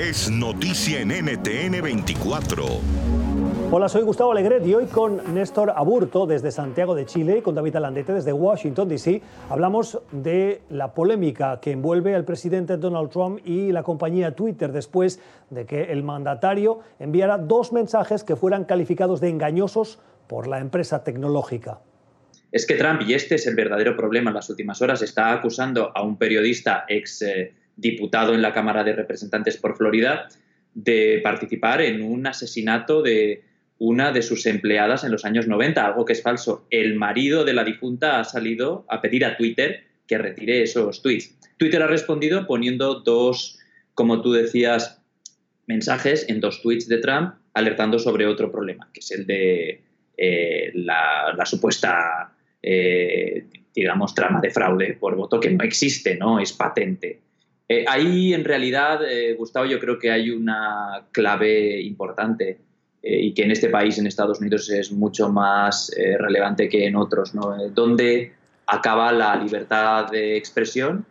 es noticia en NTN 24. Hola, soy Gustavo Alegret y hoy con Néstor Aburto desde Santiago de Chile y con David Alandete desde Washington, D.C. hablamos de la polémica que envuelve al presidente Donald Trump y la compañía Twitter después de que el mandatario enviara dos mensajes que fueran calificados de engañosos por la empresa tecnológica. Es que Trump, y este es el verdadero problema en las últimas horas, está acusando a un periodista ex eh, diputado en la Cámara de Representantes por Florida de participar en un asesinato de una de sus empleadas en los años 90, algo que es falso. El marido de la difunta ha salido a pedir a Twitter que retire esos tweets. Twitter ha respondido poniendo dos, como tú decías, mensajes en dos tweets de Trump alertando sobre otro problema, que es el de eh, la, supuesta, eh, digamos, trama de fraude por voto, que no existe, ¿no? Es patente. Eh, ahí, en realidad, Gustavo, yo creo que hay una clave importante eh, y que en este país, en Estados Unidos, es mucho más eh, relevante que en otros, ¿no? Eh, donde acaba la libertad de expresión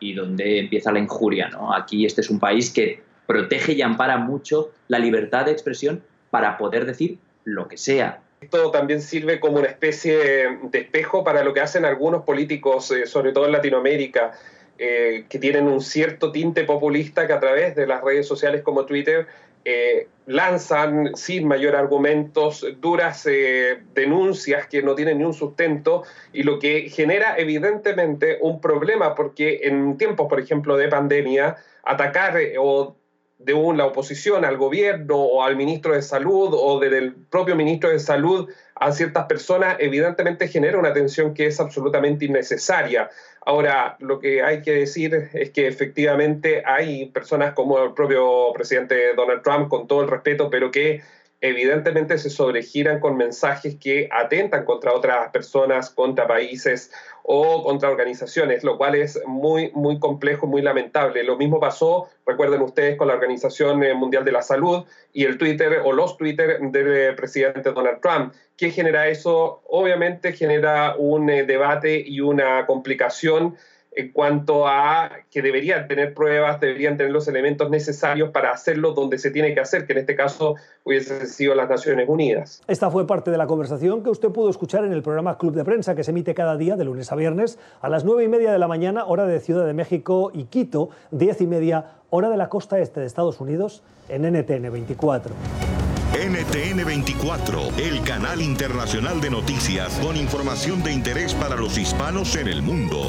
y donde empieza la injuria. Aquí este es un país que protege y ampara mucho la libertad de expresión para poder decir lo que sea. Esto también sirve como una especie de espejo para lo que hacen algunos políticos, sobre todo en Latinoamérica, que tienen un cierto tinte populista que a través de las redes sociales como Twitter eh, lanzan sin mayor argumentos duras eh, denuncias que no tienen ni un sustento y lo que genera evidentemente un problema porque en tiempos, por ejemplo, de pandemia, atacar eh, o de la oposición al gobierno o al ministro de salud o del propio ministro de salud a ciertas personas evidentemente genera una tensión que es absolutamente innecesaria. Ahora, lo que hay que decir es que efectivamente hay personas como el propio presidente Donald Trump, con todo el respeto, pero que evidentemente se sobregiran con mensajes que atentan contra otras personas, contra países o contra organizaciones, lo cual es muy, muy complejo, muy lamentable. Lo mismo pasó, recuerden ustedes, con la Organización eh, Mundial de la Salud y el Twitter o los Twitter del eh, presidente Donald Trump. ¿Qué genera eso? Obviamente genera un eh, debate y una complicación en cuanto a que deberían tener pruebas, deberían tener los elementos necesarios para hacerlo donde se tiene que hacer, que en este caso hubiese sido las Naciones Unidas. Esta fue parte de la conversación que usted pudo escuchar en el programa Club de Prensa, que se emite cada día de lunes a viernes a las nueve y media de la mañana, hora de Ciudad de México y Quito, diez y media, hora de la costa este de Estados Unidos, en NTN 24. NTN 24, el canal internacional de noticias con información de interés para los hispanos en el mundo.